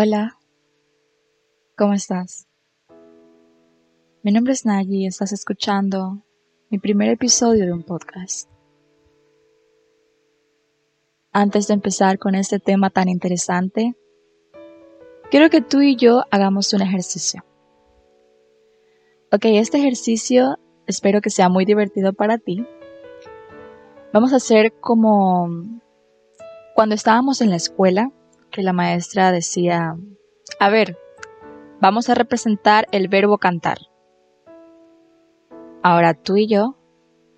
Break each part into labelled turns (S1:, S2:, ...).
S1: Hola, ¿cómo estás? Mi nombre es Nagy y estás escuchando mi primer episodio de un podcast. Antes de empezar con este tema tan interesante, quiero que tú y yo hagamos un ejercicio. Ok, este ejercicio espero que sea muy divertido para ti. Vamos a hacer como cuando estábamos en la escuela que la maestra decía, a ver, vamos a representar el verbo cantar. Ahora tú y yo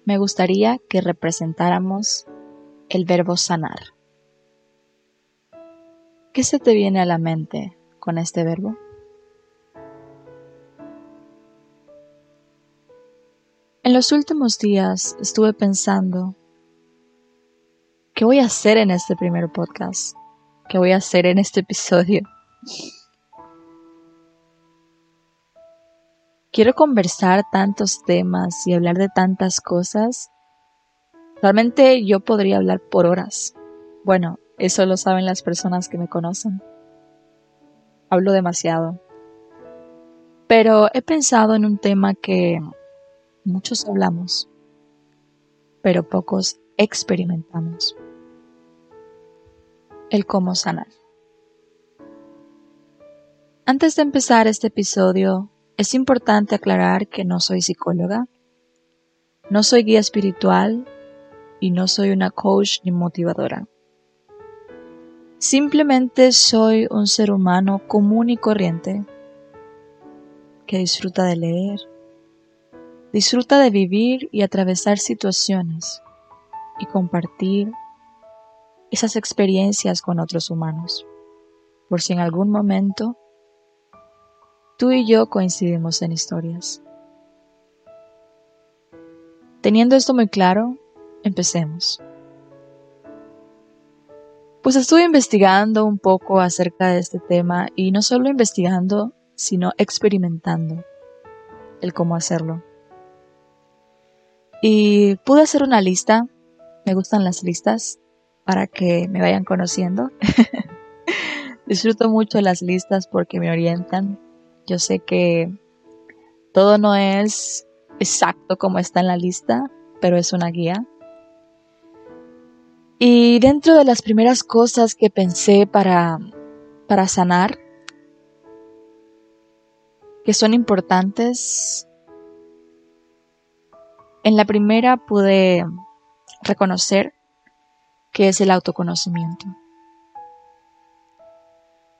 S1: me gustaría que representáramos el verbo sanar. ¿Qué se te viene a la mente con este verbo? En los últimos días estuve pensando, ¿qué voy a hacer en este primer podcast? Que voy a hacer en este episodio. Quiero conversar tantos temas y hablar de tantas cosas. Realmente yo podría hablar por horas. Bueno, eso lo saben las personas que me conocen. Hablo demasiado. Pero he pensado en un tema que muchos hablamos, pero pocos experimentamos el cómo sanar. Antes de empezar este episodio, es importante aclarar que no soy psicóloga, no soy guía espiritual y no soy una coach ni motivadora. Simplemente soy un ser humano común y corriente que disfruta de leer, disfruta de vivir y atravesar situaciones y compartir esas experiencias con otros humanos, por si en algún momento tú y yo coincidimos en historias. Teniendo esto muy claro, empecemos. Pues estuve investigando un poco acerca de este tema y no solo investigando, sino experimentando el cómo hacerlo. Y pude hacer una lista, me gustan las listas, para que me vayan conociendo. Disfruto mucho las listas porque me orientan. Yo sé que todo no es exacto como está en la lista, pero es una guía. Y dentro de las primeras cosas que pensé para, para sanar, que son importantes, en la primera pude reconocer que es el autoconocimiento.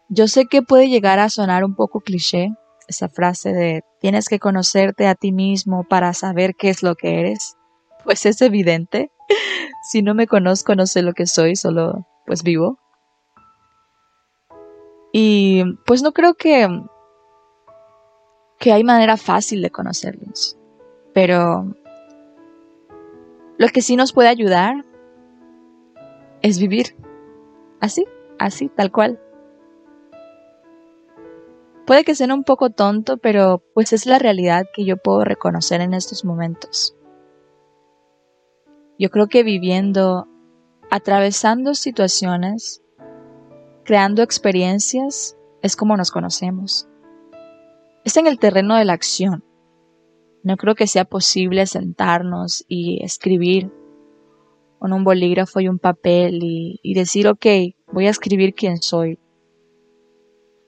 S1: Yo sé que puede llegar a sonar un poco cliché esa frase de tienes que conocerte a ti mismo para saber qué es lo que eres. Pues es evidente. si no me conozco no sé lo que soy, solo pues vivo. Y pues no creo que que hay manera fácil de conocerlos. Pero lo que sí nos puede ayudar es vivir. Así, así, tal cual. Puede que sea un poco tonto, pero pues es la realidad que yo puedo reconocer en estos momentos. Yo creo que viviendo, atravesando situaciones, creando experiencias, es como nos conocemos. Es en el terreno de la acción. No creo que sea posible sentarnos y escribir con un bolígrafo y un papel y, decir, ok, voy a escribir quién soy.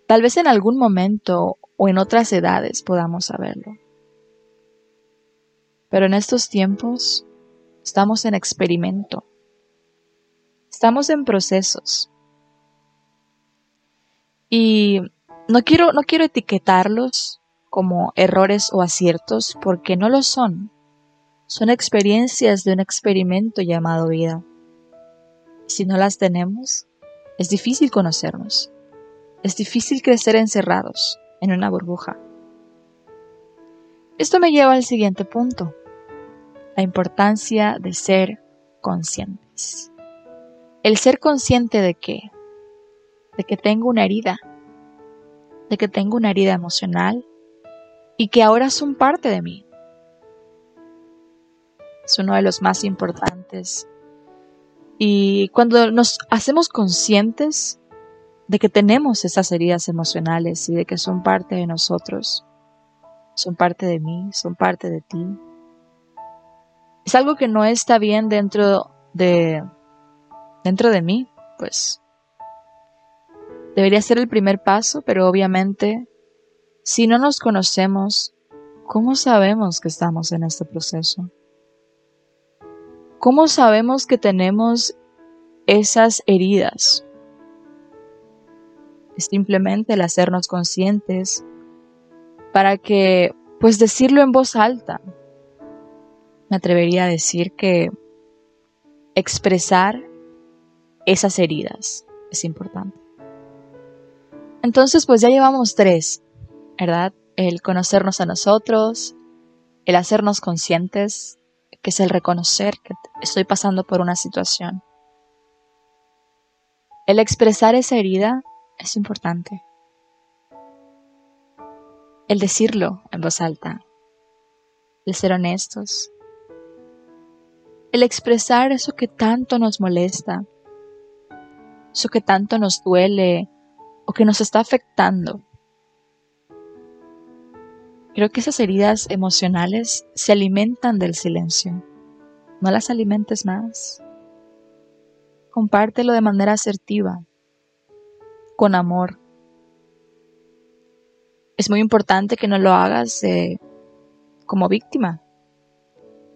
S1: Tal vez en algún momento o en otras edades podamos saberlo. Pero en estos tiempos estamos en experimento. Estamos en procesos. Y no quiero, no quiero etiquetarlos como errores o aciertos porque no lo son son experiencias de un experimento llamado vida. Si no las tenemos, es difícil conocernos. Es difícil crecer encerrados en una burbuja. Esto me lleva al siguiente punto, la importancia de ser conscientes. El ser consciente de qué? De que tengo una herida, de que tengo una herida emocional y que ahora son parte de mí, es uno de los más importantes. Y cuando nos hacemos conscientes, de que tenemos esas heridas emocionales y de que son parte de nosotros, son parte de mí, son parte de ti. Es algo que no está bien dentro de dentro de mí, pues debería ser el primer paso, pero obviamente si no nos conocemos, ¿cómo sabemos que estamos en este proceso? ¿Cómo sabemos que tenemos esas heridas? Simplemente el hacernos conscientes para que, pues decirlo en voz alta. Me atrevería a decir que expresar esas heridas es importante. Entonces, pues ya llevamos tres, ¿verdad? El conocernos a nosotros, el hacernos conscientes, que es el reconocer que estoy pasando por una situación. El expresar esa herida es importante. El decirlo en voz alta, el ser honestos, el expresar eso que tanto nos molesta, eso que tanto nos duele o que nos está afectando. Creo que esas heridas emocionales se alimentan del silencio. No las alimentes más. Compártelo de manera asertiva, con amor. Es muy importante que no lo hagas eh, como víctima,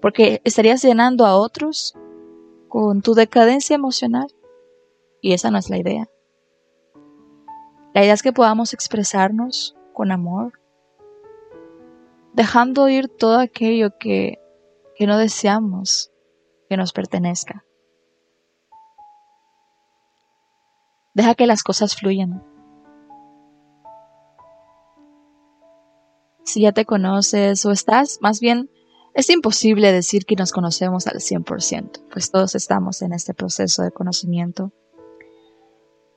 S1: porque estarías llenando a otros con tu decadencia emocional y esa no es la idea. La idea es que podamos expresarnos con amor, dejando ir todo aquello que, que no deseamos que nos pertenezca. Deja que las cosas fluyan. Si ya te conoces o estás, más bien, es imposible decir que nos conocemos al 100%, pues todos estamos en este proceso de conocimiento.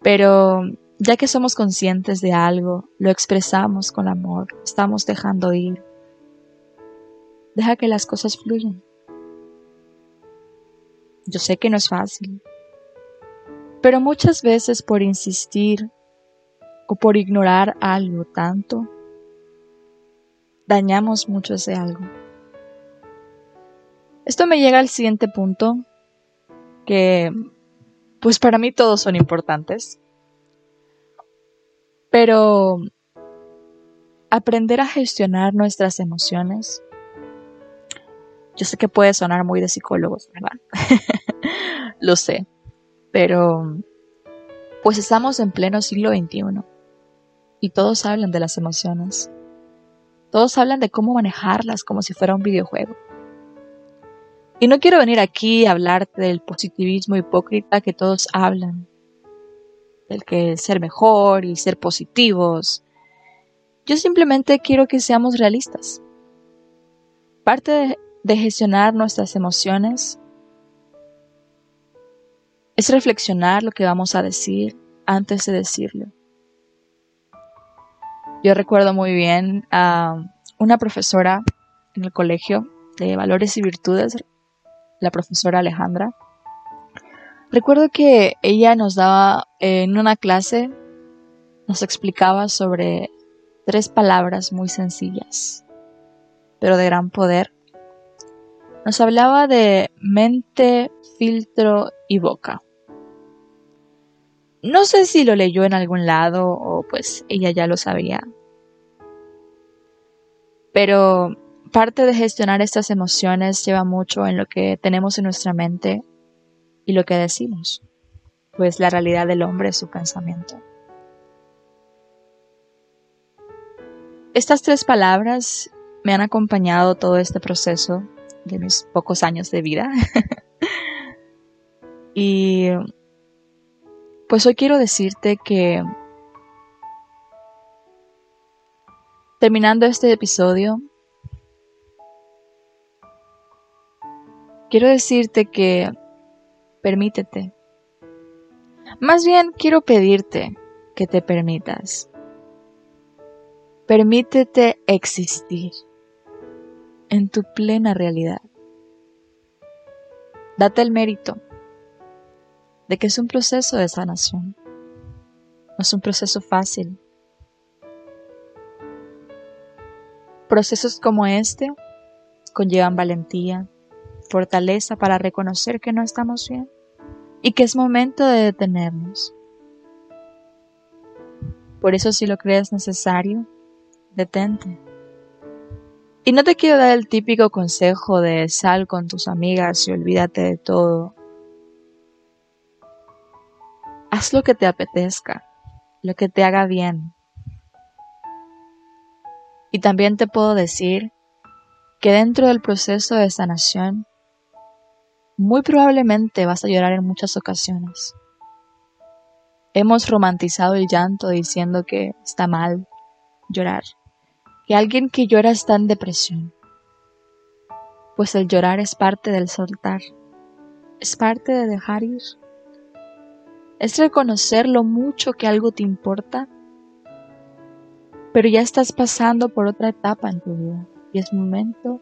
S1: Pero ya que somos conscientes de algo, lo expresamos con amor, estamos dejando ir. Deja que las cosas fluyan. Yo sé que no es fácil, pero muchas veces por insistir o por ignorar algo tanto, dañamos mucho ese algo. Esto me llega al siguiente punto, que pues para mí todos son importantes, pero aprender a gestionar nuestras emociones, yo sé que puede sonar muy de psicólogos, ¿verdad? Lo sé, pero pues estamos en pleno siglo XXI y todos hablan de las emociones. Todos hablan de cómo manejarlas como si fuera un videojuego. Y no quiero venir aquí a hablarte del positivismo hipócrita que todos hablan, del que ser mejor y ser positivos. Yo simplemente quiero que seamos realistas. Parte de, de gestionar nuestras emociones es reflexionar lo que vamos a decir antes de decirlo. Yo recuerdo muy bien a una profesora en el colegio de valores y virtudes, la profesora Alejandra. Recuerdo que ella nos daba en una clase, nos explicaba sobre tres palabras muy sencillas, pero de gran poder. Nos hablaba de mente, filtro y boca. No sé si lo leyó en algún lado o pues ella ya lo sabía. Pero parte de gestionar estas emociones lleva mucho en lo que tenemos en nuestra mente y lo que decimos, pues la realidad del hombre es su pensamiento. Estas tres palabras me han acompañado todo este proceso de mis pocos años de vida. y pues hoy quiero decirte que terminando este episodio, quiero decirte que permítete. Más bien quiero pedirte que te permitas. Permítete existir en tu plena realidad. Date el mérito de que es un proceso de sanación. No es un proceso fácil. Procesos como este conllevan valentía, fortaleza para reconocer que no estamos bien y que es momento de detenernos. Por eso si lo crees necesario, detente. Y no te quiero dar el típico consejo de sal con tus amigas y olvídate de todo. Haz lo que te apetezca, lo que te haga bien. Y también te puedo decir que dentro del proceso de sanación, muy probablemente vas a llorar en muchas ocasiones. Hemos romantizado el llanto diciendo que está mal llorar, que alguien que llora está en depresión. Pues el llorar es parte del soltar, es parte de dejar ir. Es reconocer lo mucho que algo te importa, pero ya estás pasando por otra etapa en tu vida y es momento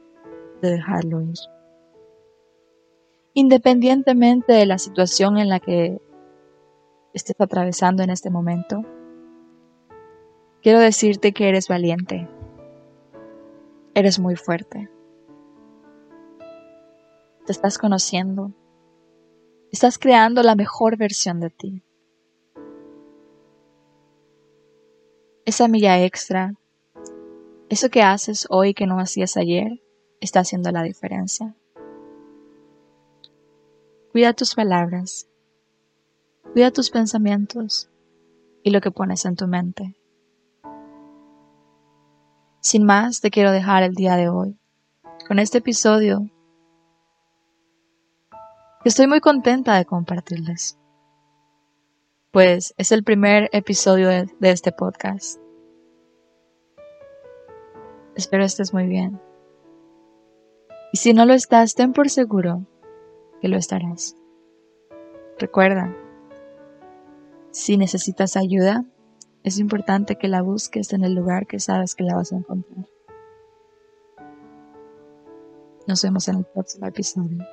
S1: de dejarlo ir independientemente de la situación en la que estés atravesando en este momento, quiero decirte que eres valiente, eres muy fuerte, te estás conociendo, estás creando la mejor versión de ti. Esa milla extra, eso que haces hoy que no hacías ayer, está haciendo la diferencia. Cuida tus palabras, cuida tus pensamientos y lo que pones en tu mente. Sin más, te quiero dejar el día de hoy con este episodio estoy muy contenta de compartirles. Pues es el primer episodio de este podcast. Espero estés muy bien. Y si no lo estás, ten por seguro que lo estarás. Recuerda, si necesitas ayuda, es importante que la busques en el lugar que sabes que la vas a encontrar. Nos vemos en el próximo episodio.